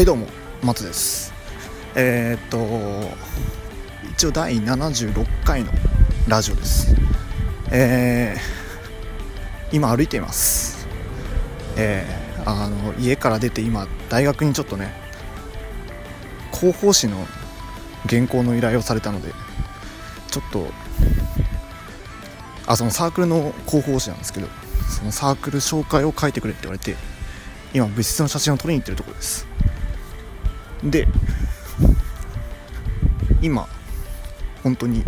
はいどうも松です。えー、っと一応第76回のラジオです。えー、今歩いています。えー、あの家から出て今大学にちょっとね広報誌の原稿の依頼をされたのでちょっとあそのサークルの広報誌なんですけどそのサークル紹介を書いてくれって言われて今物質の写真を撮りに行ってるところです。で今本当に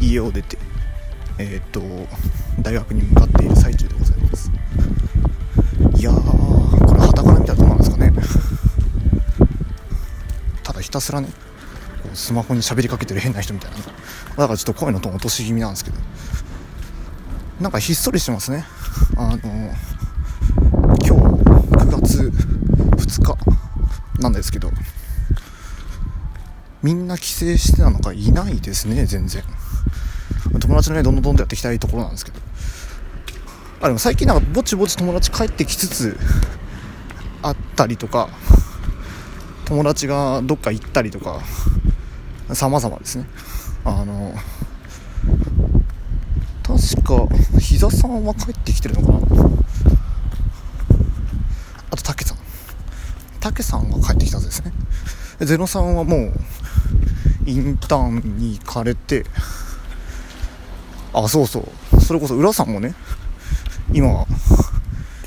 家を出てえっ、と大学に向かっている最中でございます。いやーこれはたから見たらどうなんですかね。ただひたすらねスマホに喋りかけてる変な人みたいな。だからちょっと声のトーン落とし気味なんですけど。なんかひっそりしてますね。あの今日9月2日なんですけどみんな帰省してたのかいないですね全然。友達のねどんどんどんとやっていきたいところなんですけど。あでも最近なんかぼちぼち友達帰ってきつつあったりとか友達がどっか行ったりとか様々ですね。あの確か膝さんは帰ってきてるのかなあと竹さん竹さんが帰ってきたんですね。ゼノさんはもうインターンに行かれてあそうそう。それこそ浦さんもね今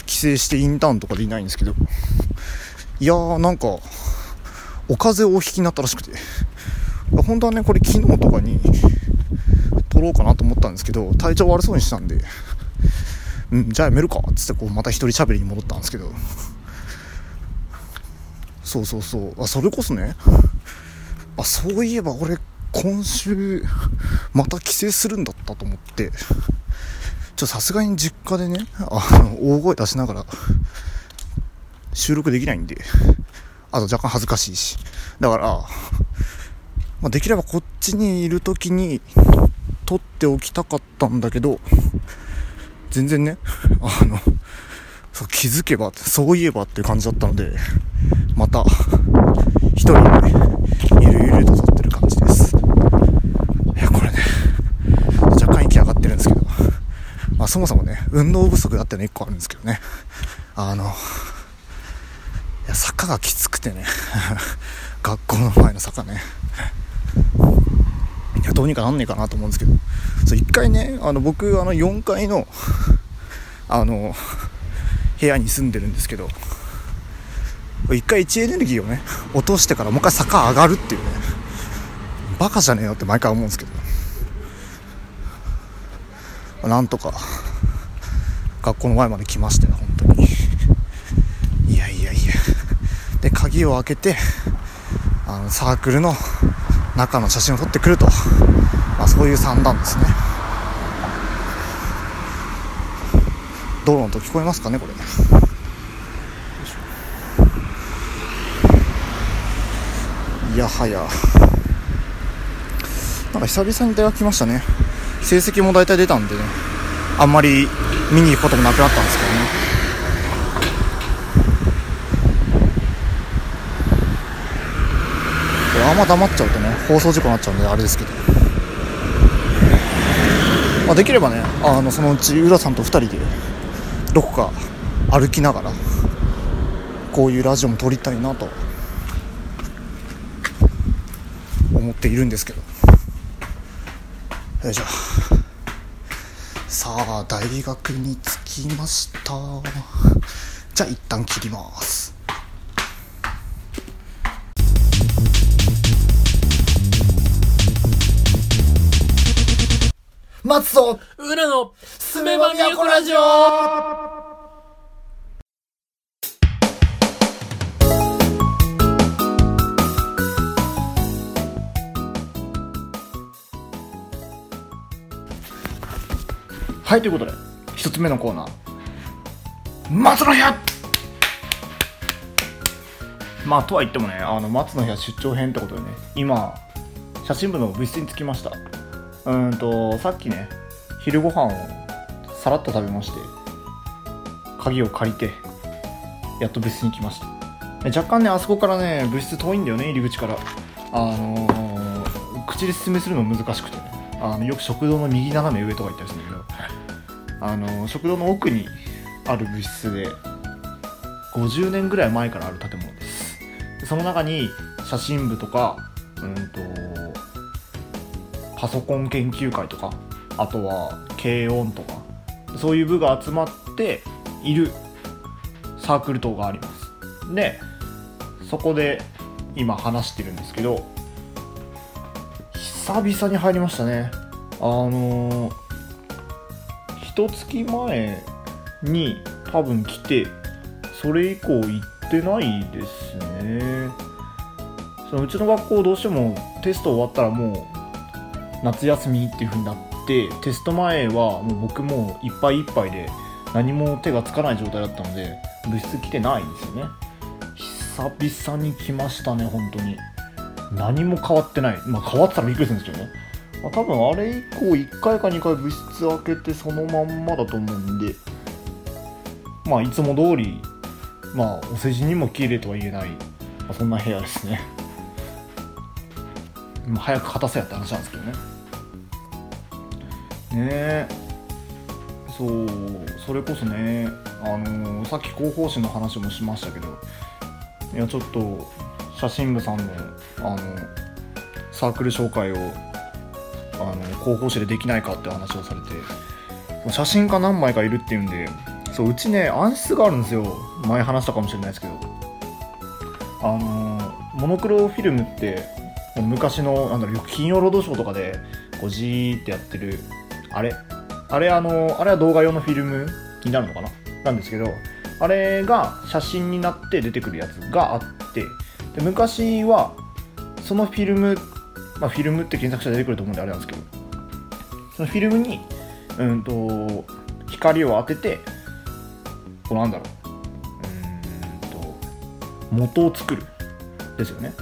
帰省してインターンとかでいないんですけどいやーなんかお風邪をお引きになったらしくて本当はねこれ昨日とかに撮ろうかなと思ったんですけど体調悪そうにしたんでうんじゃあやめるかっつってこうまた一人喋りに戻ったんですけど。そうそうそう。あそれこそね。あそういえば俺今週また帰省するんだったと思って。ちょさすがに実家でねあの大声出しながら収録できないんで。あと若干恥ずかしいし。だから、まあ、できればこっちにいる時に撮っておきたかったんだけど全然ねあのそう気づけばそういえばっていう感じだったのでまた一人でゆるゆると撮ってる感じです。いやこれね若干息上がってるんですけどまあそもそもね運動不足だっての1個あるんですけどね。あのいや坂がきつくてね 学校の前の坂ね。いやどうにかなんねえかなと思うんですけど。そう1回ねあの僕あの4階のあの部屋に住んでるんですけど一回位置エネルギーをね落としてからもう一回坂上がるっていうねバカじゃねえよって毎回思うんですけど。なんとか学校の前まで来ましたよ本当に。いやいやいや。で鍵を開けてあのサークルの中の写真を撮ってくると、まあ、そういう算段ですね。道路の音聞こえますかねこれ。いやはや。なんか久々に大学来ましたね。成績も大体出たんでね。あんまり見に行くこともなくなったんですけどね。これあんま黙っちゃうとね放送事故になっちゃうんであれですけど、まあ、できればねあのそのうち浦さんと2人でどこか歩きながらこういうラジオも撮りたいなと思っているんですけど。よいしょ。さあ大学に着きました。じゃあ一旦切ります。松戸裏のすめば都ラジオ。はいということで一つ目のコーナー。松の部屋。まあとは言ってもねあの松の部屋出張編ってことでね今写真部の部室に着きました。うんとさっきね昼ご飯をさらっと食べまして鍵を借りてやっと部室に来ました。若干ねあそこからね物質遠いんだよね入り口から。あのー、口で説明するの難しくて。ねあのよく食堂の右斜め上とか言ったりするんだけど。あのー、食堂の奥にある物質で50年ぐらい前からある建物です。その中に写真部とかうんとパソコン研究会とかあとは軽音とかそういう部が集まっているサークル等があります。でそこで今話してるんですけど久々に入りましたね。あのー、一月前に多分来てそれ以降行ってないですね。そのうちの学校どうしてもテスト終わったらもう夏休みっていう風になってテスト前はもう僕もいっぱいいっぱいで何も手がつかない状態だったので部室来てないんですよね。久々に来ましたね本当に。何も変わってない。まあ変わってたらびっくりするんですけどね、まあ、多分あれ以降1回か2回部室開けてそのまんまだと思うんで。まあいつも通りまあお世辞にも綺麗とは言えない、まあ、そんな部屋ですね。早く片せやって話なんですけどね。ね。そうそれこそねあの、さっき広報誌の話もしましたけどいやちょっと写真部さんのあのサークル紹介をあの広報誌でできないかって話をされて写真家何枚かいるっていうんでそううちね暗室があるんですよ。前話したかもしれないですけど。あの、モノクロフィルムって昔のなんだろう金曜ロードショーとかでこうジーってやってるあれあれあのあれは動画用のフィルムになるのかな？なんですけどあれが写真になって出てくるやつがあってで昔はそのフィルムまあフィルムって検索したら出てくると思うんであれなんですけどそのフィルムにうんと光を当ててこうなんだろううんと元を作る。ですよね。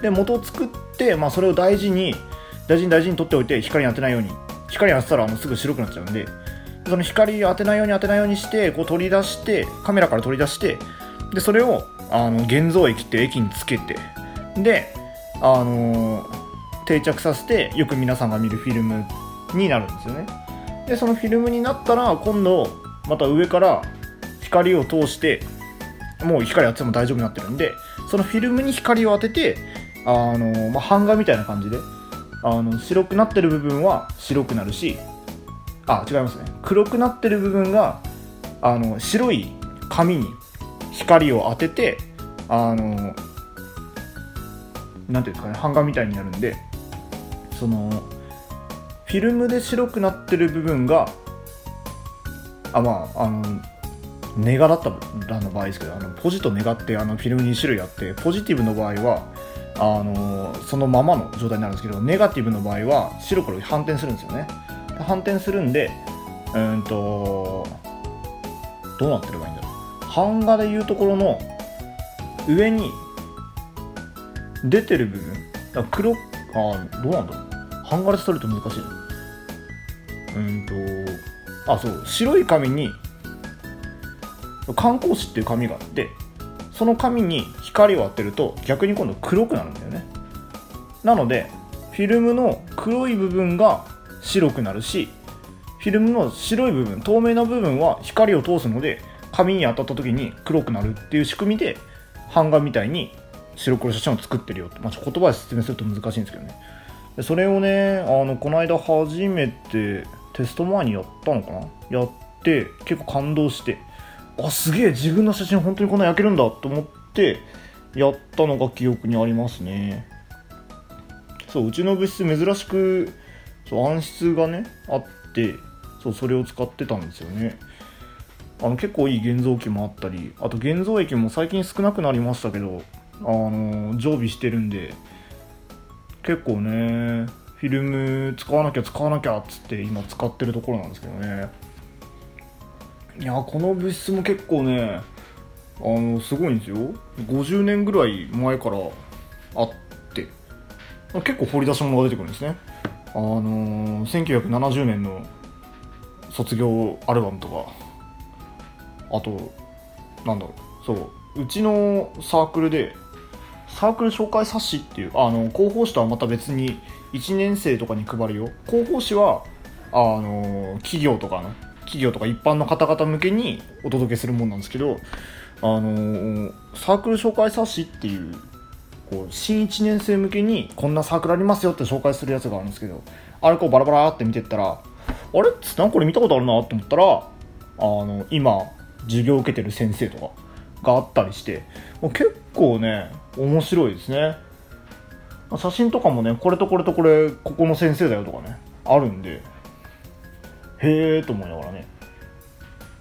で元を作って、まあ、それを大事に大事に大事に取っておいて光に当てないように光当てたらあのすぐ白くなっちゃうんでその光当てないように当てないようにしてこう取り出してカメラから取り出してでそれをあの現像液って液につけてであのー、定着させてよく皆さんが見るフィルムになるんですよね。でそのフィルムになったら今度また上から光を通してもう光当てても大丈夫になってるんでそのフィルムに光を当ててあのー、まあ、版画みたいな感じであの白くなってる部分は白くなるしあ違いますね。黒くなってる部分があの白い紙に光を当ててあのなんていうんですかね版画みたいになるんでそのフィルムで白くなってる部分があまああのネガだったらの場合ですけどあのポジとネガってあのフィルム2種類あってポジティブの場合はあのそのままの状態になるんですけどネガティブの場合は白黒反転するんですよね。反転するんでうんとどうなってればいいんだろう。版画でいうところの上に出てる部分。黒あどうなんだろう。版画で取ると難しい。うんとあそう白い紙に観光紙っていう紙があってその紙に光を当てると逆に今度黒くなるんだよね。なのでフィルムの黒い部分が白くなるしフィルムの白い部分透明な部分は光を通すので紙に当たった時に黒くなるっていう仕組みで版画みたいに白黒写真を作ってるよと、まあ、言葉で説明すると難しいんですけどね。それをねあのこの間初めてテスト前にやったのかな？やって結構感動して。あすげえ自分の写真本当にこんな焼けるんだと思ってやったのが記憶にありますね。そううちの物質珍しくそう暗室がねあってそうそれを使ってたんですよね。あの結構いい現像機もあったりあと現像液も最近少なくなりましたけどあの常備してるんで結構ねフィルム使わなきゃ使わなきゃっつって今使ってるところなんですけどね。いやこの物質も結構ねあのすごいんですよ。50年ぐらい前からあって結構掘り出し物が出てくるんですね。あのー、1970年の卒業アルバムとか。あとなんだろう。そううちのサークルでサークル紹介冊子っていうあの広報誌とはまた別に1年生とかに配るよ。広報誌はあの企業とかの企業とか一般の方々向けにお届けするもんなんですけどあのサークル紹介冊子っていうこう新1年生向けにこんなサークルありますよって紹介するやつがあるんですけどあれこうバラバラって見てったらあれっつなんかこれ見たことあるなと思ったらあの今授業受けてる先生とかがあったりしてもう結構ね面白いですね。写真とかもねこれとこれとこれここの先生だよとかねあるんで。へえと思いながらね。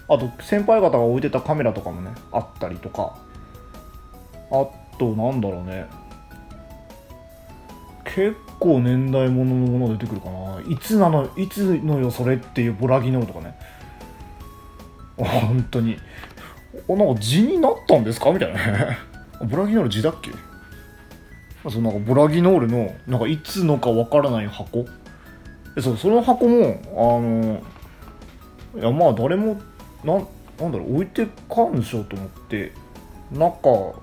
あと先輩方が置いてたカメラとかもねあったりとか。あとなんだろうね。結構年代物のもの出てくるかな。いつなのいつのよそれっていうボラギノールとかね。本当に。おなんか字になったんですか？みたいなね。ボラギノール字だっけ？そのなんかボラギノールのなんかいつのかわからない箱。そうその箱もあのいやまあ誰もななんだろう置いてかんでしょうと思って中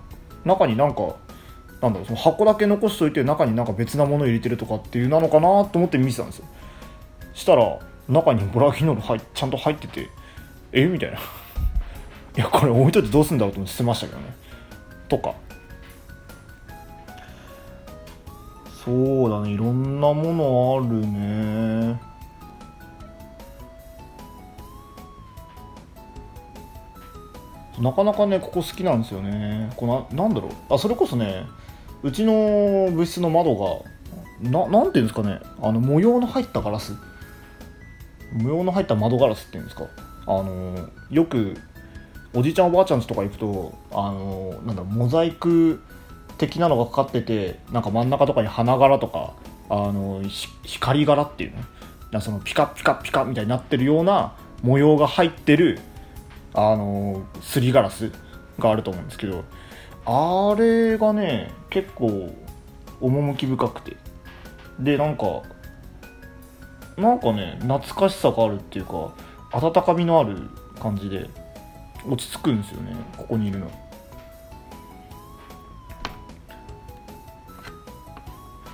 中になんかなんだろうその箱だけ残しといて中になんか別なもの入れてるとかっていうなのかなと思って見てたんですよ。したら中にボラギノール入ちゃんと入っててえ？みたいな。いやこれ置いといてどうすんだろうと思って捨てましたけどね。とか。そうだねいろんなものあるね。なかなかねここ好きなんですよね。こななんだろう。あそれこそねうちの部室の窓がななんていうんですかね。あの模様の入ったガラス。模様の入った窓ガラスっていうんですか。あのよくおじいちゃんおばあちゃんちとか行くとあのなんだモザイク的なのがかかっててなんか真ん中とかに花柄とかあの光柄っていうのなそのピカピカピカみたいになってるような模様が入ってるあのすりガラスがあると思うんですけどあれがね結構趣深くて。でなんかなんかね懐かしさがあるっていうか温かみのある感じで落ち着くんですよねここにいるの。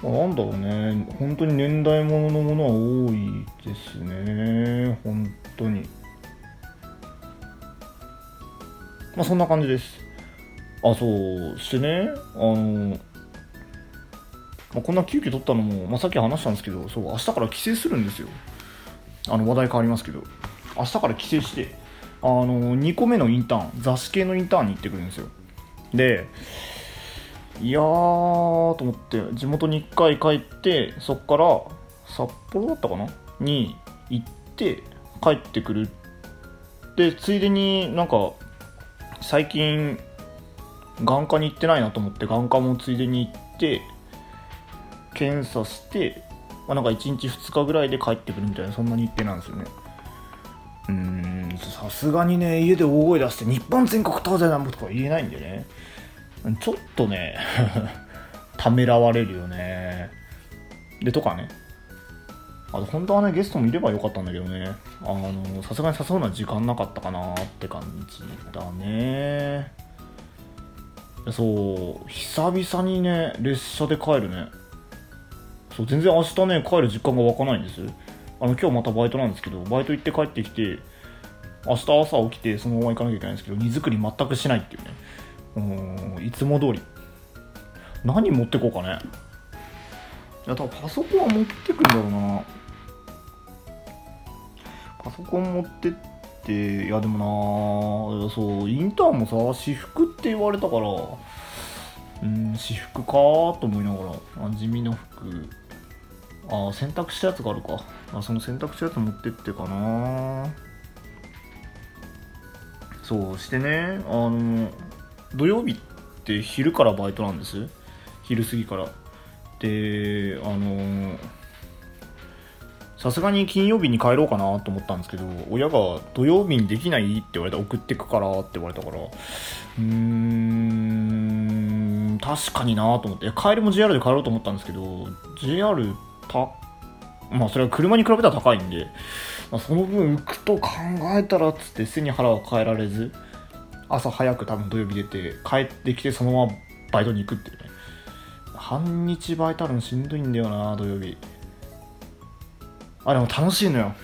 なんだろうね。本当に年代物のものは多いですね。本当に。まあそんな感じです。あそうしてね。あのまあ、こんな急遽取ったのも、まあ、さっき話したんですけどそう明日から帰省するんですよ。あの話題変わりますけど。明日から帰省してあの2個目のインターン雑誌系のインターンに行ってくるんですよ。でいやーと思って地元に1回帰ってそっから札幌だったかな？に行って帰ってくる。でついでになんか最近眼科に行ってないなと思って眼科もついでに行って検査して、まあ、なんか1日2日ぐらいで帰ってくるみたいなそんな日程なんですよね。うーんさすがにね家で大声出して日本全国東西南北とか言えないんでね。ちょっとね ためらわれるよね。でとかね。あと本当はねゲストもいればよかったんだけどね。あのさすがに誘うのは時間なかったかなって感じだね。そう久々にね列車で帰るね。そう全然明日ね帰る実感が湧かないんです。あの今日またバイトなんですけどバイト行って帰ってきて明日朝起きてそのまま行かなきゃいけないんですけど荷造り全くしないっていうね。うんいつも通り。何持ってこうかね。いや多分パソコンは持ってくんだろうな。パソコン持ってっていやでもなそうインターンもさ私服って言われたからうん私服かと思いながら地味な服。あ洗濯したやつがあるか。あその洗濯したやつ持ってってかな。そうしてねあの土曜日って昼からバイトなんです？昼過ぎから。であのさすがに金曜日に帰ろうかなと思ったんですけど親が土曜日にできないって言われた送ってくからって言われたからうーん確かになと思って。帰りも JR で帰ろうと思ったんですけど JR たまあそれは車に比べたら高いんで、まあ、その分浮くと考えたらっつって背に腹は変えられず。朝早く多分土曜日出て帰ってきてそのままバイトに行くっていうね。半日バイトあるのしんどいんだよな土曜日。あでも楽しいのよ。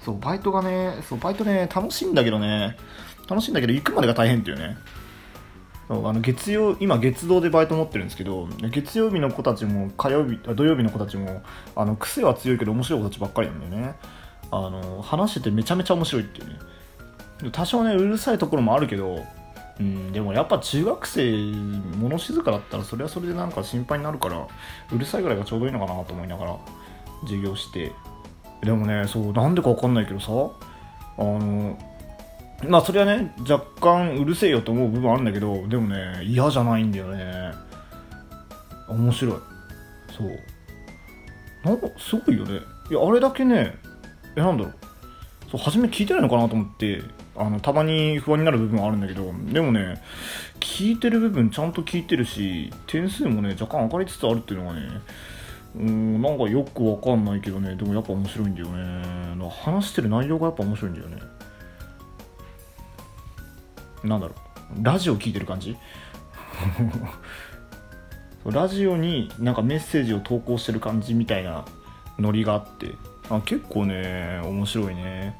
そうバイトがねそうバイトね楽しいんだけどね。楽しいんだけど行くまでが大変っていうね。そうあの月曜今月堂でバイト持ってるんですけど月曜日の子たちも火曜日土曜日の子たちもあの癖は強いけど面白い子たちばっかりなんだよね。あの話しててめちゃめちゃ面白いっていうね。多少ねうるさいところもあるけどうんでもやっぱ中学生物静かだったらそれはそれでなんか心配になるからうるさいぐらいがちょうどいいのかなと思いながら授業して。でもねそうなんでかわかんないけどさあのまあそれはね若干うるせえよと思う部分あるんだけどでもね嫌じゃないんだよね。面白い。そう。なんかすごいよね。いやあれだけねえなんだろう。そう初め聞いてないのかなと思ってあのたまに不安になる部分はあるんだけどでもね聞いてる部分ちゃんと聞いてるし点数もね若干上がりつつあるっていうのがねうんなんかよくわかんないけどねでもやっぱ面白いんだよね。話してる内容がやっぱ面白いんだよね。なんだろう。ラジオ聞いてる感じ？ラジオになんかメッセージを投稿してる感じみたいなノリがあって。あ結構ね面白いね。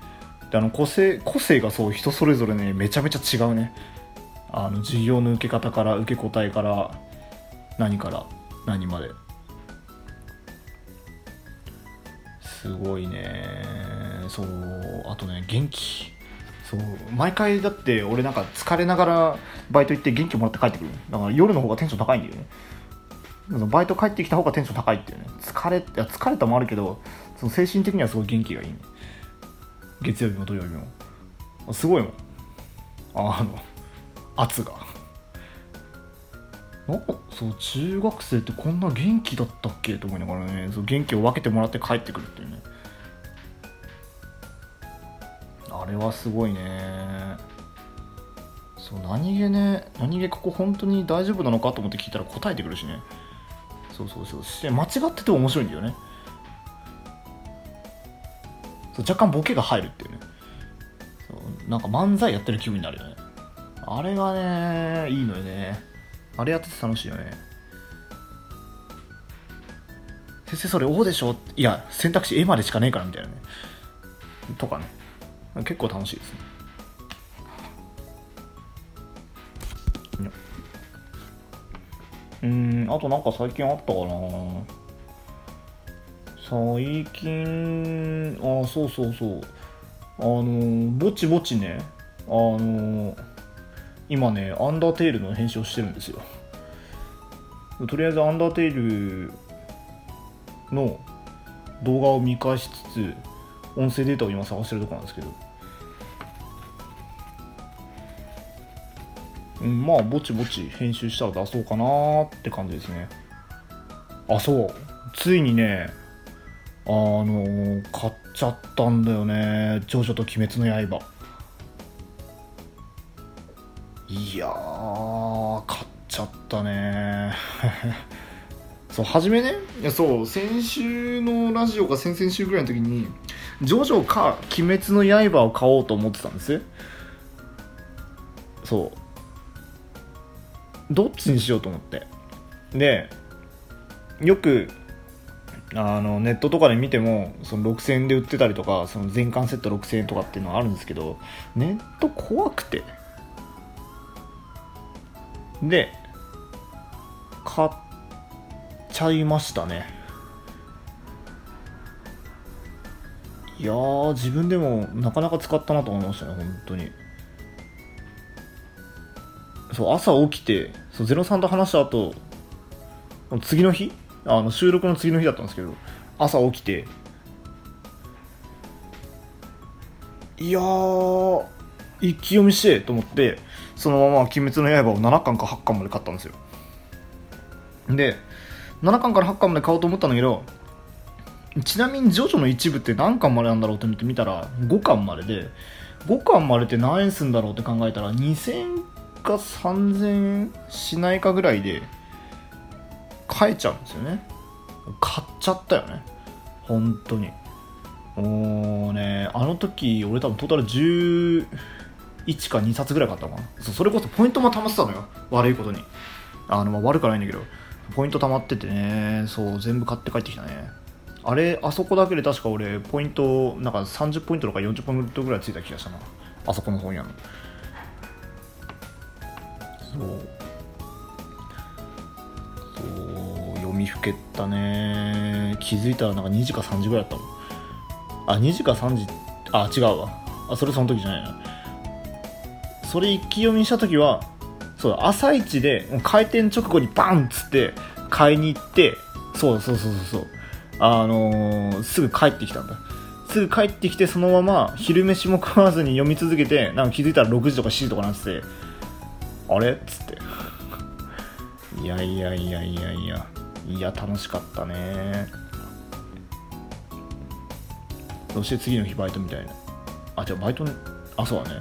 であの個性個性がそう人それぞれねめちゃめちゃ違うね。あの授業の受け方から受け答えから何から何まで。すごいね。そうあとね元気。そう毎回だって俺なんか疲れながらバイト行って元気もらって帰ってくる。だから夜の方がテンション高いんだよね。バイト帰ってきた方がテンション高いっていうね。疲れいや疲れたもあるけどその精神的にはすごい元気がいい、ね、月曜日も土曜日も。すごいもん。あの圧が。なそう中学生ってこんな元気だったっけ？と思いながらねそう元気を分けてもらって帰ってくるっていうね。あれはすごいね。そう何気ね何気ここ本当に大丈夫なのかと思って聞いたら答えてくるしね。そうそうそう。して間違ってて面白いんだよね。若干ボケが入るっていうね。そうなんか漫才やってる気分になるよね。あれがねいいのよね。あれやってて楽しいよね。先生それ O でしょ？いや選択肢 A までしかねえからみたいなね。とかね。結構楽しいですね。うんあとなんか最近あったかな。最近あそうそうそう。あのぼちぼちねあの今ねアンダーテールの編集をしてるんですよ。とりあえずアンダーテールの動画を見返しつつ音声データを今探してるとこなんですけど。うんまあぼちぼち編集したら出そうかなって感じですね。あそう。ついにねあの、買っちゃったんだよね「ジョジョと鬼滅の刃」いやー買っちゃったね。そう初めね。いやそう先週のラジオか先々週ぐらいの時に「ジョジョか鬼滅の刃」を買おうと思ってたんです。そう。どっちにしようと思って。でよくあのネットとかで見てもその6000円で売ってたりとかその全巻セット6000円とかっていうのがあるんですけどネット怖くて。で買っちゃいましたね。いや自分でもなかなか使ったなと思いましたね本当に。そう朝起きてそう03と話した後次の日あの収録の次の日だったんですけど朝起きていやー一気読みしてと思ってそのまま「鬼滅の刃」を7巻か8巻まで買ったんですよ。で7巻から8巻まで買おうと思ったんだけどちなみに「ジョジョの一部って何巻までなんだろうと思って見たら5巻までで5巻までって何円すんだろうって考えたら2000か3000円しないかぐらいで買えちゃうんですよね。買っちゃったよね。本当に。もうねあの時俺多分トータル11か2冊ぐらい買ったのかな。それこそポイントも貯まってたのよ。悪いことに。あの、まあ、悪くないんだけど。ポイント貯まっててね。そう全部買って帰ってきたね。あれあそこだけで確か俺ポイントなんか30ポイントとか40ポイントぐらいついた気がしたな。あそこの本屋の。そう。そう読みふけったね。気づいたらなんか2時か3時ぐらいだったもん。あ2時か3時あ違うわ。あそれその時じゃないな。それ一気読みした時はそう朝一で開店直後にバンっつって買いに行ってそうそうそうそうそう。あのーすぐ帰ってきたんだ。すぐ帰ってきてそのまま昼飯も食わずに読み続けてなんか気づいたら6時とか7時とかなっててあれ？っつって。いやいやいやいやいや。いや楽しかったね。そして次の日バイトみたいな。あじゃあバイトねあそうだね。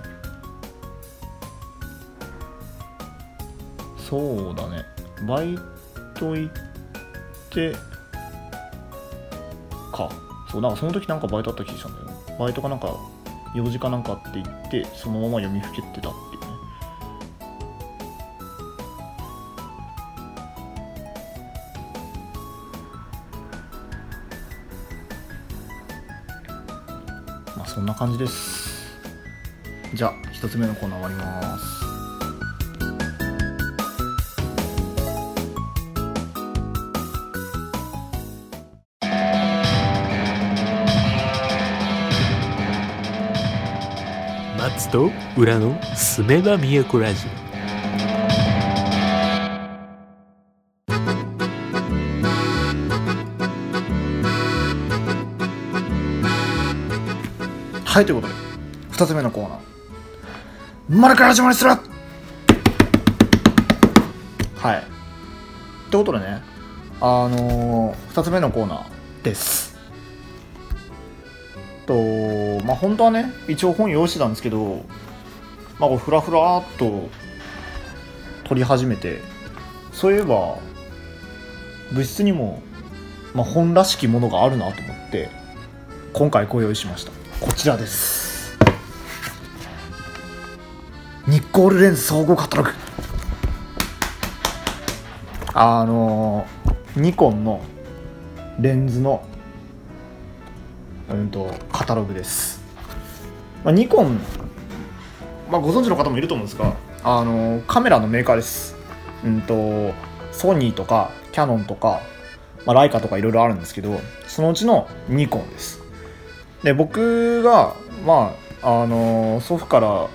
そうだね。バイト行ってか。そうなんかその時なんかバイトあった気がしたんだよバイトかなんか用事かなんかって行ってそのまま読みふけてたってんな感じです。じゃあ一つ目のコーナー終わります。松と裏のすめば都ラジオはいということで2つ目のコーナー「マルから始まりする!」はい。ってことでねあのー、2つ目のコーナーです。とまあ本当はね一応本用意してたんですけどまあこれフラフラっと撮り始めてそういえば部室にも、まあ、本らしきものがあるなと思って今回ご用意しました。こちらです。ニッコールレンズ総合カタログ。あのニコンのレンズのうんとカタログです、まあ、ニコン、まあ、ご存知の方もいると思うんですがあのカメラのメーカーです。うんとソニーとかキャノンとか、まあ、ライカとかいろいろあるんですけどそのうちのニコンです。で僕がまああの祖父から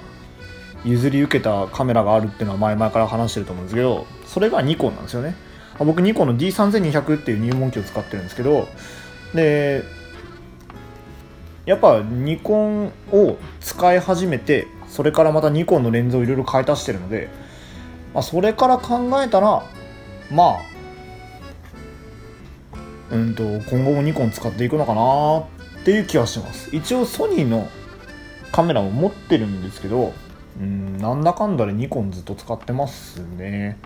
譲り受けたカメラがあるっていうのは前々から話してると思うんですけどそれがニコンなんですよね。僕ニコンの D3200 っていう入門機を使ってるんですけどでやっぱニコンを使い始めてそれからまたニコンのレンズをいろいろ買い足してるので、まあ、それから考えたらまあうんと今後もニコン使っていくのかなっっていう気はします。一応ソニーのカメラも持ってるんですけどうんなんだかんだでニコンずっと使ってますね。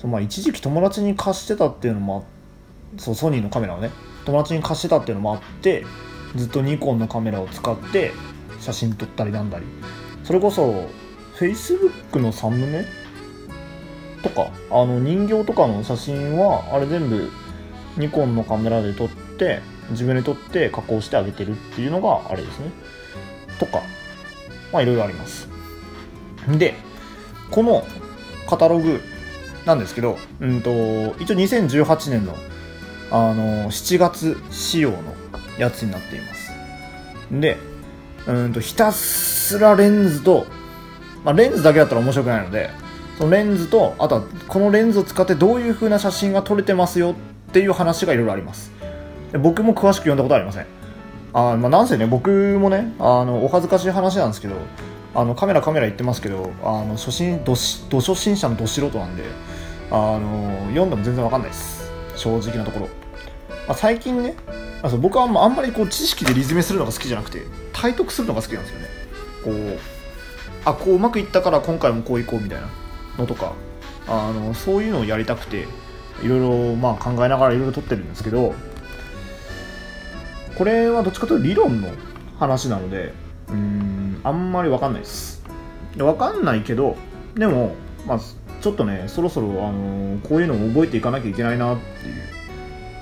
そうまあ一時期友達に貸してたっていうのもあそうソニーのカメラをね友達に貸してたっていうのもあってずっとニコンのカメラを使って写真撮ったりなんだり。それこそ Facebook のサムネとかあの人形とかの写真はあれ全部ニコンのカメラで撮って自分で撮って加工してあげてるっていうのがあれですね。とかまあいろいろあります。でこのカタログなんですけど、うんと、一応2018年のあの7月仕様のやつになっています。でうんとひたすらレンズと、まあ、レンズだけだったら面白くないのでそのレンズとあとはこのレンズを使ってどういう風な写真が撮れてますよっていう話がいろいろあります。僕も詳しく読んだことありません。あまあなんせね僕もねあのお恥ずかしい話なんですけどあのカメラカメラ言ってますけどあの初心どしど初心者のど素人なんであの読んでも全然わかんないです。正直なところ、まあ、最近ねあそう僕はあんまあんまりこう知識でリズメするのが好きじゃなくて体得するのが好きなんですよね。こうあこううまくいったから今回もこういこうみたいなのとかあのそういうのをやりたくていろいろま考えながらいろいろ撮ってるんですけどこれはどっちかというと理論の話なのでうーんあんまり分かんないです。分かんないけどでもまあちょっとねそろそろ、あのこういうのを覚えていかなきゃいけないなっていう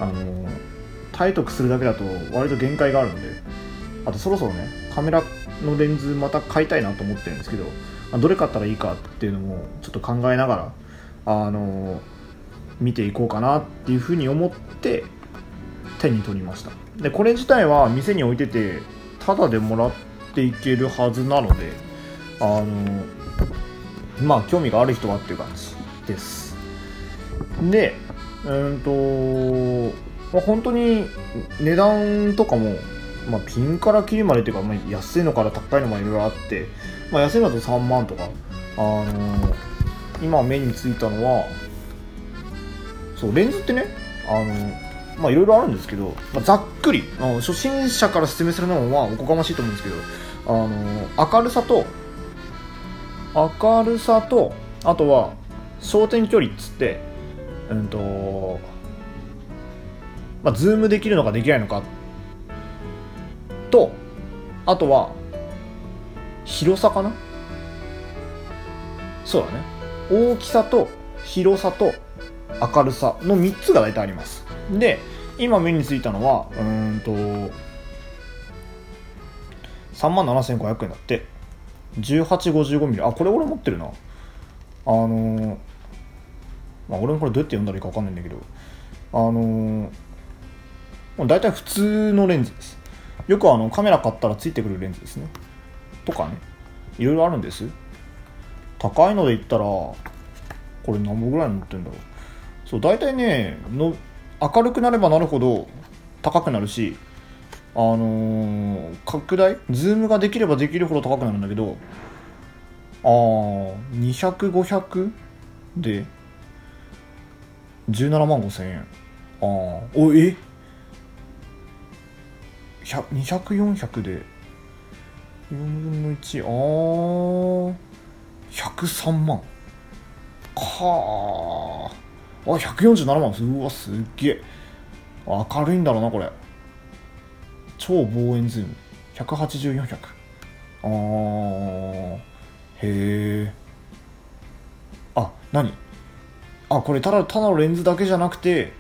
あの体得するだけだと割と限界があるんであとそろそろねカメラのレンズまた買いたいなと思ってるんですけど、まどれ買ったらいいかっていうのもちょっと考えながらあの見ていこうかなっていうふうに思って手に取りました。でこれ自体は店に置いててタダでもらっていけるはずなのであのまあ興味がある人はっていう感じです。でうんと、まあ、本当に値段とかも、まあ、ピンからキリまでっていうか、まあ、安いのから高いのもいろいろあって、まあ、安いのだと3万とかあの今目についたのはそうレンズってねあのまあいろいろあるんですけど、まあ、ざっくりあの初心者から説明するのもまあおこがましいと思うんですけどあの明るさと明るさとあとは焦点距離っつってうんとまあズームできるのかできないのかとあとは広さかな？そうだね。大きさと広さと明るさの3つが大体あります。で今目についたのはうんと3万7500円だって。1855mm あこれ俺持ってるな。あのーまあ俺もこれどうやって読んだらいいか分かんないんだけど。あのー大体普通のレンズです。よくあのカメラ買ったらついてくるレンズですね。とかね。いろいろあるんです。高いので言ったらこれ何本ぐらいの乗ってるんだろう。そう大体ねの明るくなればなるほど高くなるしあのー拡大？ズームができればできるほど高くなるんだけどあー200500で17万5千円。ああおえ？200400で4分の1ああ103万。かああ147万ですうわすっげえ。明るいんだろうなこれ。超望遠ズーム。18400あー。へえあ何？あこれただただのレンズだけじゃなくて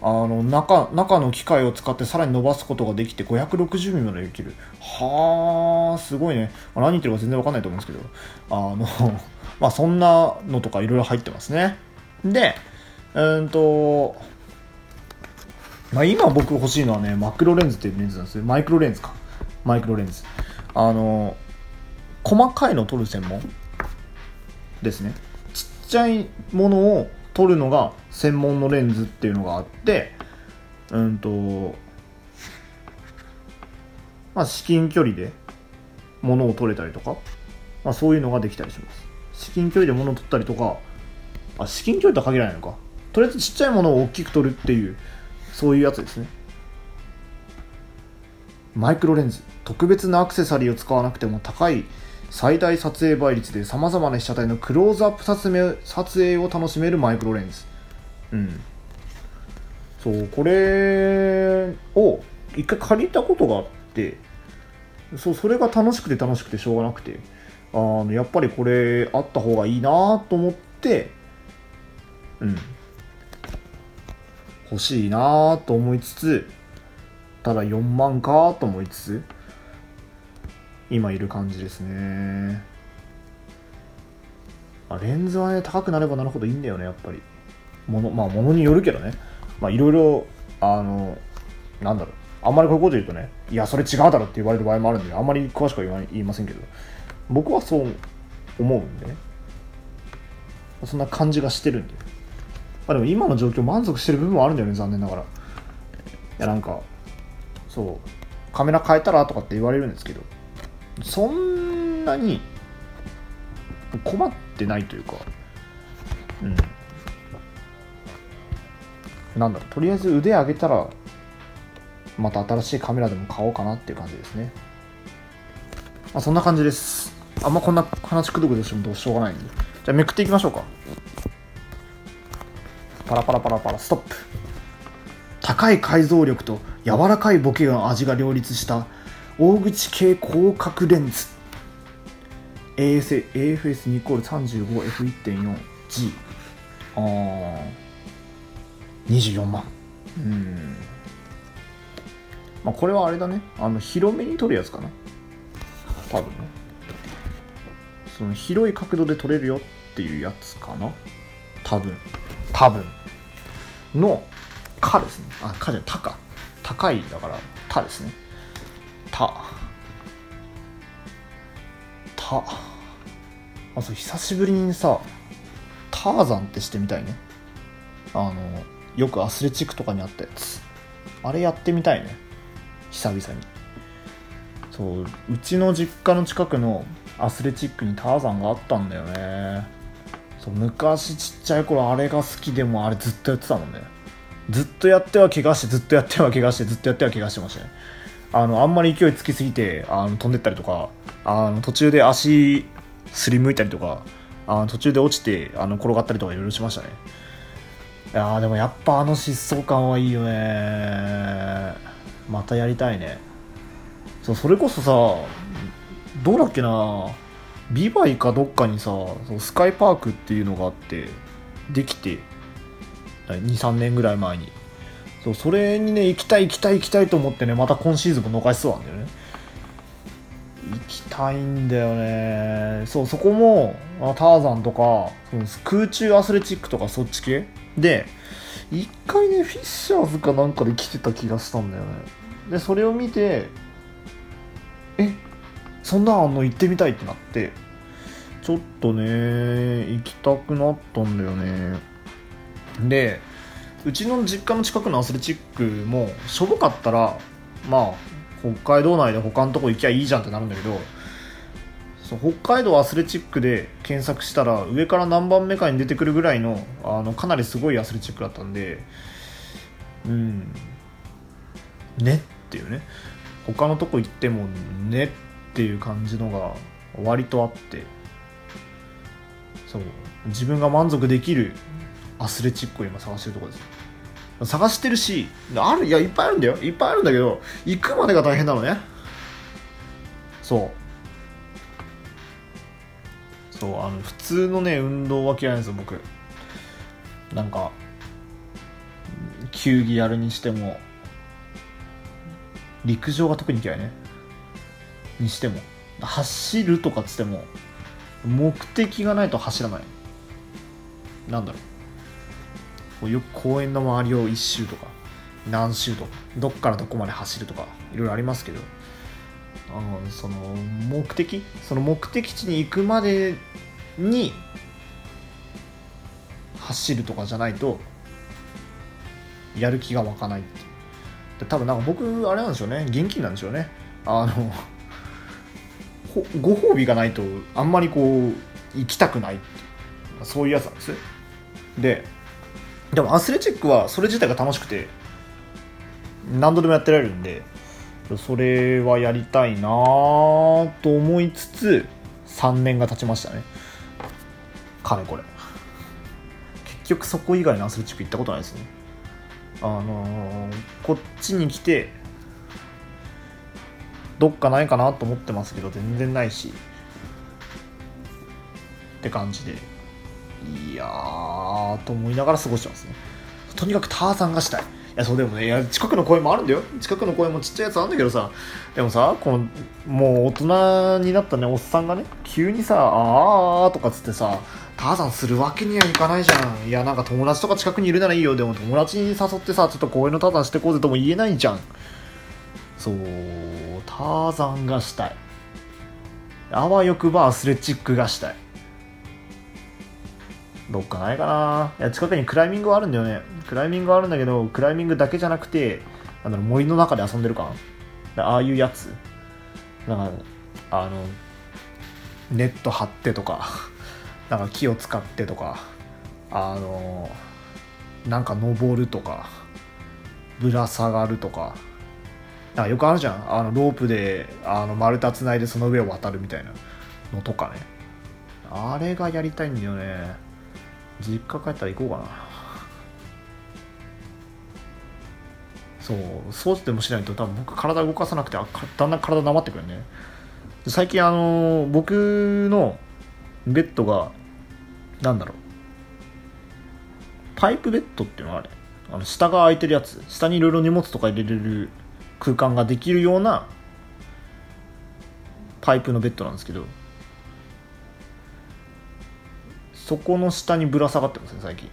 あの中中の機械を使ってさらに伸ばすことができて 560mm までできる。はあすごいね、まあ何言ってるか全然わかんないと思うんですけど。あの まあそんなのとかいろいろ入ってますね。でうんとまあ、今僕欲しいのはね、マクロレンズっていうレンズなんですよ。マイクロレンズか。マイクロレンズ。あの、細かいのを撮る専門ですね。ちっちゃいものを撮るのが専門のレンズっていうのがあって、うんと、まあ、至近距離で物を撮れたりとか、まあ、そういうのができたりします。至近距離で物を撮ったりとか、あ、至近距離とは限らないのか。とりあえずちっちゃいものを大きく撮るっていう、そういうやつですね。マイクロレンズ。特別なアクセサリーを使わなくても高い最大撮影倍率で様々な被写体のクローズアップ撮影撮影を楽しめるマイクロレンズ。うん。そう、これを一回借りたことがあって、そう、それが楽しくて楽しくてしょうがなくて、あの、やっぱりこれあった方がいいなと思って、うん。欲しいなぁと思いつつただ4万かと思いつつ今いる感じですね。あレンズはね高くなればなるほどいいんだよねやっぱり。ものまあものによるけどね。まあいろいろあのなんだろう。あんまりこういうこと言うとねいやそれ違うだろって言われる場合もあるんであんまり詳しくは言いませんけど。僕はそう思うんでね。そんな感じがしてるんで。まあでも今の状況満足してる部分もあるんだよね残念ながら。いやなんかそうカメラ変えたらとかって言われるんですけどそんなに困ってないというかうん。なんだろうとりあえず腕上げたらまた新しいカメラでも買おうかなっていう感じですね。まあそんな感じです。あんまこんな話くどくどしてもどうしようがないんで。じゃあめくっていきましょうか。パラパラパラパラストップ。高い解像力と柔らかいボケの味が両立した大口系広角レンズ。AFS ニコール 35F1.4G ああ24万。うん。まあこれはあれだね。あの広めに撮るやつかな。多分ね。その広い角度で撮れるよっていうやつかな。多分。多分。の「か」ですね。あ「か」じゃない「た」か。高いだから「た」ですね「た」「た」あそう久しぶりにさターザンってしてみたいね。あのよくアスレチックとかにあったやつ。あれやってみたいね。久々に。そううちの実家の近くのアスレチックにターザンがあったんだよね。そう昔ちっちゃい頃あれが好きでもあれずっとやってたもんね。ずっとやっては怪我してずっとやっては怪我してずっとやっては怪我してましたねあのあんまり勢いつきすぎてあの飛んでったりとかあの途中で足すりむいたりとかあの途中で落ちてあの転がったりとかいろいろしましたね。いやでもやっぱあの疾走感はいいよね。またやりたいね。そうそれこそさどうだっけなビバイかどっかにさそうスカイパークっていうのがあってできて23年ぐらい前に。そうそれにね行きたい行きたい行きたいと思ってねまた今シーズンも逃しそうなんだよね。行きたいんだよね。そうそこもターザンとかその空中アスレチックとかそっち系？で一回ねフィッシャーズかなんかで来てた気がしたんだよね。でそれを見てそんなあの行ってみたいってなってちょっとね行きたくなったんだよね。でうちの実家の近くのアスレチックもしょぼかったらまあ北海道内で他のとこ行きゃいいじゃんってなるんだけどそう北海道アスレチックで検索したら上から何番目かに出てくるぐらいのあのかなりすごいアスレチックだったんでうん。ねっていうね。他のとこ行ってもねっていう感じのが割とあってそう自分が満足できるアスレチックを今探してるところです。探してるしあるいやいっぱいあるんだよ。いっぱいあるんだけど行くまでが大変なのね。そう。そうあの普通のね運動は嫌いなんですよ僕。なんか球技やるにしても陸上が特に嫌いね。にしても走るとかっつっても目的がないと走らない。なんだろう。こうよく公園の周りを一周とか何周とかどっからどこまで走るとかいろいろありますけどあのその目的？その目的地に行くまでに走るとかじゃないとやる気が湧かないって多分なんか僕あれなんでしょうね。現金なんでしょうね。あのご褒美がないとあんまりこう行きたくない。そういうやつなんですででもアスレチックはそれ自体が楽しくて何度でもやってられるんでそれはやりたいなと思いつつ3年が経ちましたね。かれこれ。結局そこ以外のアスレチック行ったことないですね。あのーこっちに来てどっかないかなと思ってますけど全然ないし。って感じで。いやーと思いながら過ごしてますね。とにかくターザンがしたい。いやそうでもねいや近くの公園もあるんだよ。近くの公園もちっちゃいやつあるんだけどさ。でもさこのもう大人になったねおっさんがね急にさあーとかつってさターザンするわけにはいかないじゃん。いやなんか友達とか近くにいるならいいよ。でも友達に誘ってさちょっと公園のターザンしてこうぜとも言えないじゃん。そう。ターザンがしたい。あわよくばアスレチックがしたい。どっかないかな。いや近くにクライミングはあるんだよね。クライミングはあるんだけどクライミングだけじゃなくてなんだろう森の中で遊んでる感ああいうやつ。なんかあのネット張ってとか なんか木を使ってとかあのなんか登るとかぶら下がるとかなんかよくあるじゃん。あのロープであの丸太つないでその上を渡るみたいな。のとかね。あれがやりたいんだよね。実家帰ったら行こうかな。そう。そうでもしないと多分僕体動かさなくてあだんだん体なまってくるね。最近あの僕のベッドがなんだろう。パイプベッドっていうのがある。あの下が空いてるやつ。下にいろいろ荷物とか入れれる空間ができるようなパイプのベッドなんですけどそこの下にぶら下がってますね最近。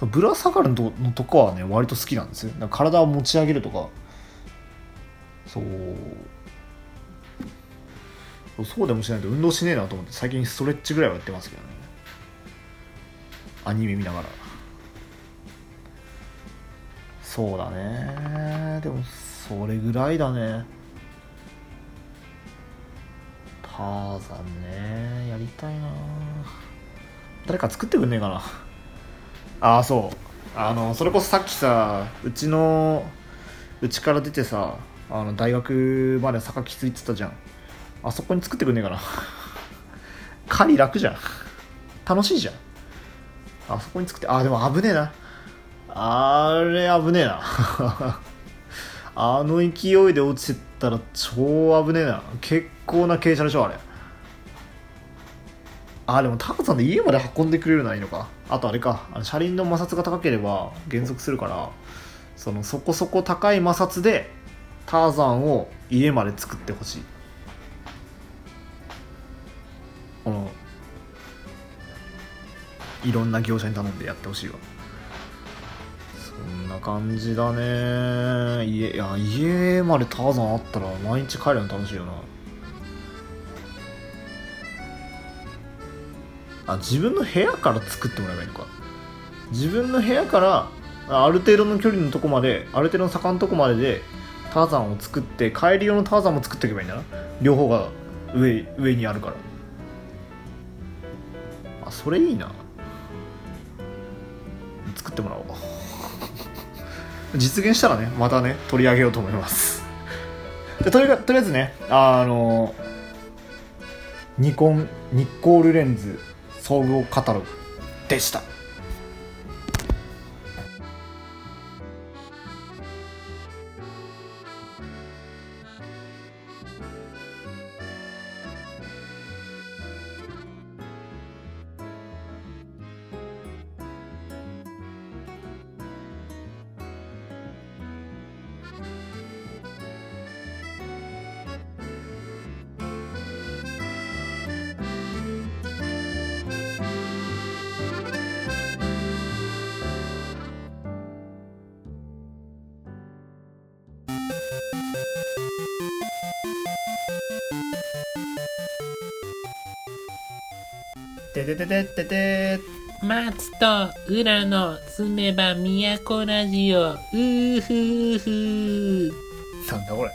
ぶら下がるのとのとこはね割と好きなんですよ。体を持ち上げるとか。そうそうでもしないと運動しねえなと思って最近ストレッチぐらいはやってますけどね。アニメ見ながら。そうだね。でもそれぐらいだね。ターザンね。やりたいな。誰か作ってくんねえかな。ああそう。あのそれこそさっきさうちのうちから出てさあの大学まで坂きついってたじゃん。あそこに作ってくんねえかな。狩り楽じゃん。楽しいじゃん。あそこに作ってあでも危ねえな。あれ危ねえな。あの勢いで落ちてたら超危ねえな。結構な傾斜でしょあれ。あでもタカさんで家まで運んでくれるのはいいのか？あとあれか。あの車輪の摩擦が高ければ減速するからそのそこそこ高い摩擦でターザンを家まで作ってほしい。このいろんな業者に頼んでやってほしいわ。な感じだね。家いや家までターザンあったら毎日帰るの楽しいよな。あ自分の部屋から作ってもらえばいいのか。自分の部屋からある程度の距離のとこまである程度の坂のとこまででターザンを作って帰り用のターザンも作っておけばいいんだな。両方が上上にあるから。あそれいいな。作ってもらおう。実現したらねまたね取り上げようと思います。でとりあとりあえずねあのニコンニッコールレンズ総合カタログでした。てててて。てて松と浦の住めば都ラジオ。うーふーふー。なんだこれ。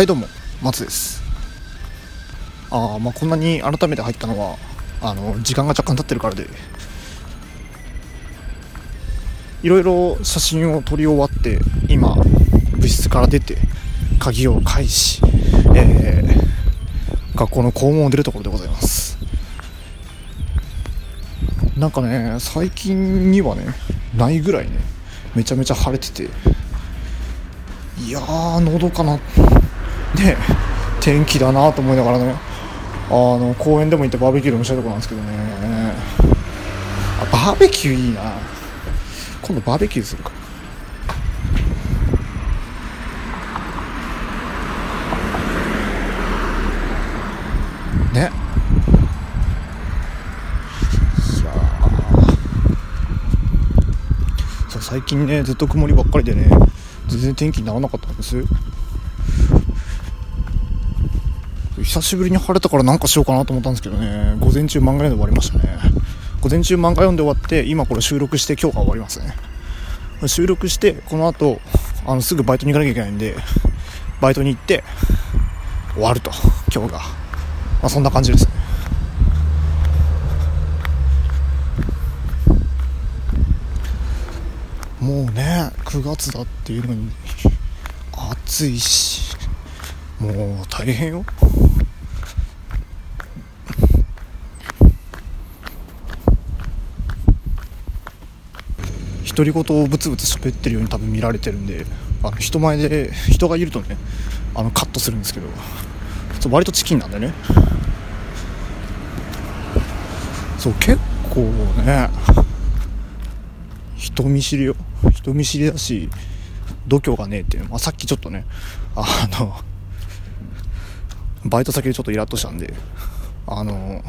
はいどうも松です。ああまあこんなに改めて入ったのはあの時間が若干経ってるからで。いろいろ写真を撮り終わって今部室から出て鍵を返し、えー学校の校門を出るところでございます。なんかね最近にはねないぐらいねめちゃめちゃ晴れてていやーのどかなね天気だなと思いながらねあの公園でも行ってバーベキューでもしたいとこなんですけどね。バーベキューいいな。今度バーベキューするか。ね。いやー。そう最近ねずっと曇りばっかりでね全然天気にならなかったんです。久しぶりに晴れたからなんかしようかなと思ったんですけどね。午前中漫画読んで終わりましたね。午前中漫画読んで終わって今これ収録して今日が終わりますね。収録してこの後あのすぐバイトに行かなきゃいけないんでバイトに行って終わると今日が、まあ、そんな感じですね。もうね9月だっていうのに暑いしもう大変よ。独り言をブツブツ喋ってるように多分見られてるんであの人前で人がいるとねあのカットするんですけどそう割とチキンなんでね。そう結構ね人見知りよ。人見知りだし度胸がねえっていう、まあ、さっきちょっとねあのバイト先でちょっとイラッとしたんであの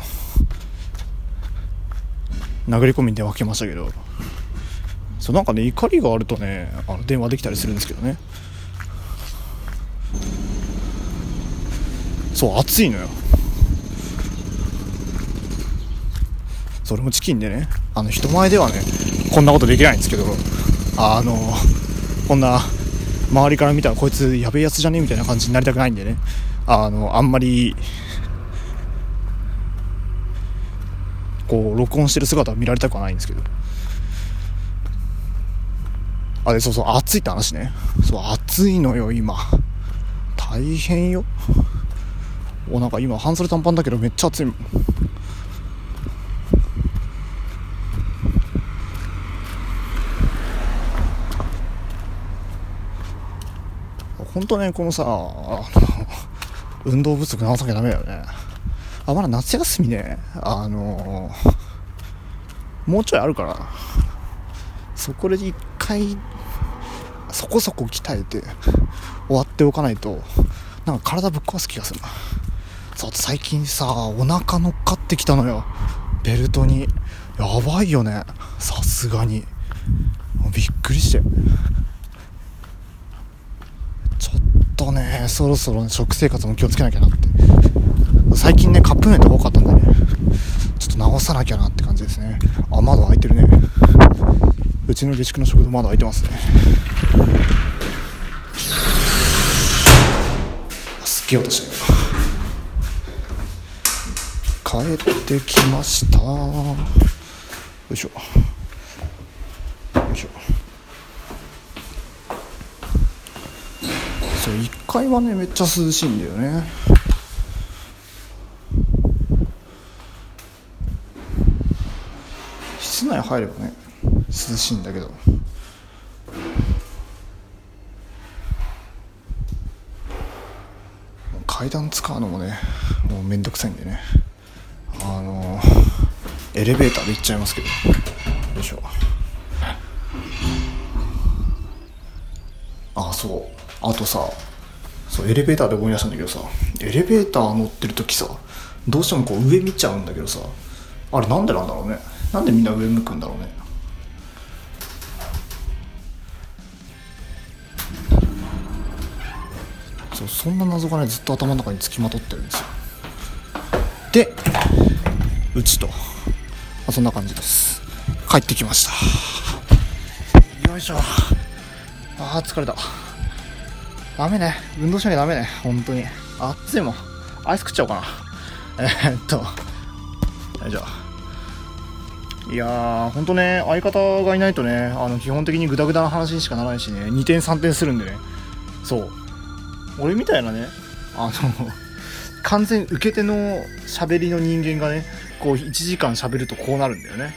殴り込みに電話来ましたけどそうなんかね怒りがあるとねあの電話できたりするんですけどね。そう暑いのよ。それもチキンでねあの人前ではねこんなことできないんですけどあのこんな周りから見たらこいつやべえやつじゃねみたいな感じになりたくないんでね。あのあんまりこう録音してる姿は見られたくはないんですけど。あれそうそう暑いって話ね。そう暑いのよ今。大変よ。おなんか今半袖短パンだけどめっちゃ暑い。もん本当ねこのさ運動不足直さなきゃダメだよね。あまだ夏休みね。あのもうちょいあるから。そこで一回そこそこ鍛えて終わっておかないとなんか体ぶっ壊す気がするな。そう最近さお腹乗っかってきたのよ。ベルトに。やばいよね。さすがに。びっくりして。ちょっとねそろそろ、ね、食生活も気をつけなきゃなって。最近ねカップ麺とか多かったんでね。ちょっと直さなきゃなって感じですね。あ窓開いてるね。うちの下宿の食堂窓開いてますね。すっげえ音してる。帰ってきました。よいしょ。よいしょ。そう1階はねめっちゃ涼しいんだよね。室内入ればね涼しいんだけど。階段使うのもねもうめんどくさいんでね。あのエレベーターで行っちゃいますけど。よいしょ。あそう。あとさそうエレベーターで思い出したんだけどさエレベーター乗ってる時さどうしてもこう上見ちゃうんだけどさあれなんでなんだろうね。なんでみんな上向くんだろうね。そんな謎がねずっと頭の中につきまとってるんですよ。でうちと、まあ、そんな感じです。帰ってきました。よいしょ。あー疲れた。ダメね。運動しなきゃダメね。本当に。暑いもん。アイス食っちゃおうかな。えー、っと。よいしょ。いやー、ほんとね、相方がいないとね、あの基本的にグダグダな話にしかならないしね、2点3点するんでね、そう、俺みたいなね、あの、完全受け手の喋りの人間がね、こう1時間喋るとこうなるんだよね。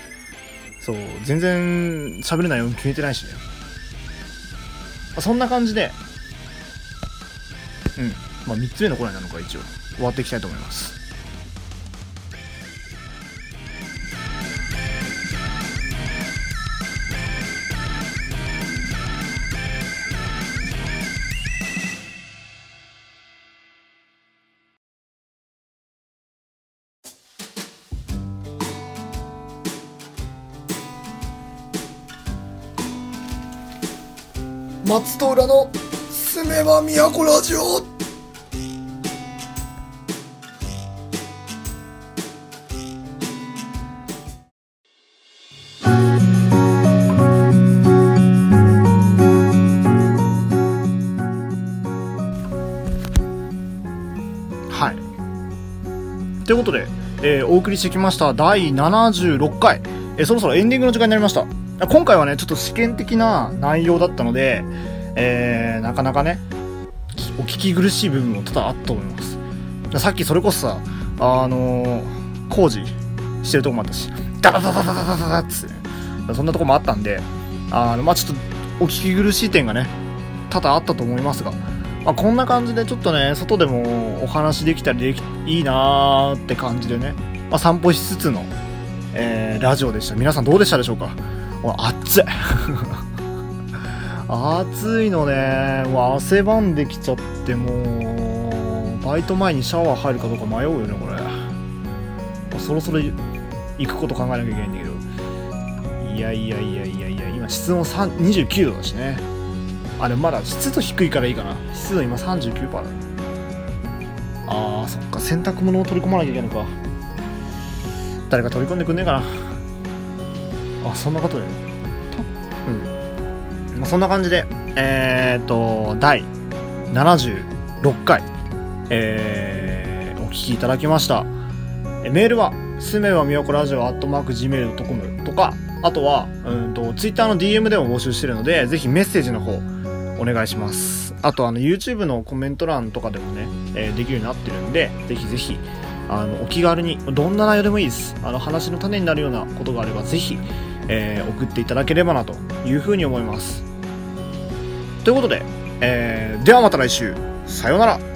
そう、全然喋れないように決めてないしね。そんな感じで、うん、まあ3つ目のコーナーなのか一応、終わっていきたいと思います。めば都ラジオ。はい。ということで、えーお送りしてきました第76回、えーそろそろエンディングの時間になりました。今回はねちょっと試験的な内容だったので、えー、なかなかねお聞き苦しい部分も多々あったと思います。さっきそれこそさあのー、工事してるとこもあったしダダダダダダダダダっつって、そんなとこもあったんであのまあちょっとお聞き苦しい点がね多々あったと思いますが、まあ、こんな感じでちょっとね外でもお話できたりできいいなーって感じでね、まあ、散歩しつつの、えー、ラジオでした。皆さんどうでしたでしょうか？暑い。暑いのね。もう汗ばんできちゃってもうバイト前にシャワー入るかどうか迷うよねこれ。そろそろ行くこと考えなきゃいけないんだけど。いやいやいやいやいや今室温29度だしね。あれまだ湿度低いからいいかな。湿度今39%だ。あーそっか。洗濯物を取り込まなきゃいけないのか。誰か取り込んでくんねえかな。あそんなことでうん、まあ、そんな感じでえー、っと第76回えー、お聞きいただきましたえメールはすめはみやこラジオアットマーク Gmail.com とかあとは、うんと、ツイッターの DM でも募集してるので、ぜひメッセージの方、お願いします。あと、あの、YouTube のコメント欄とかでもね、えー、できるようになってるんで、ぜひぜひ、あの、お気軽に、どんな内容でもいいです。あの、話の種になるようなことがあれば、ぜひ、えー、送っていただければなというふうに思います。ということで、えー、ではまた来週、さようなら。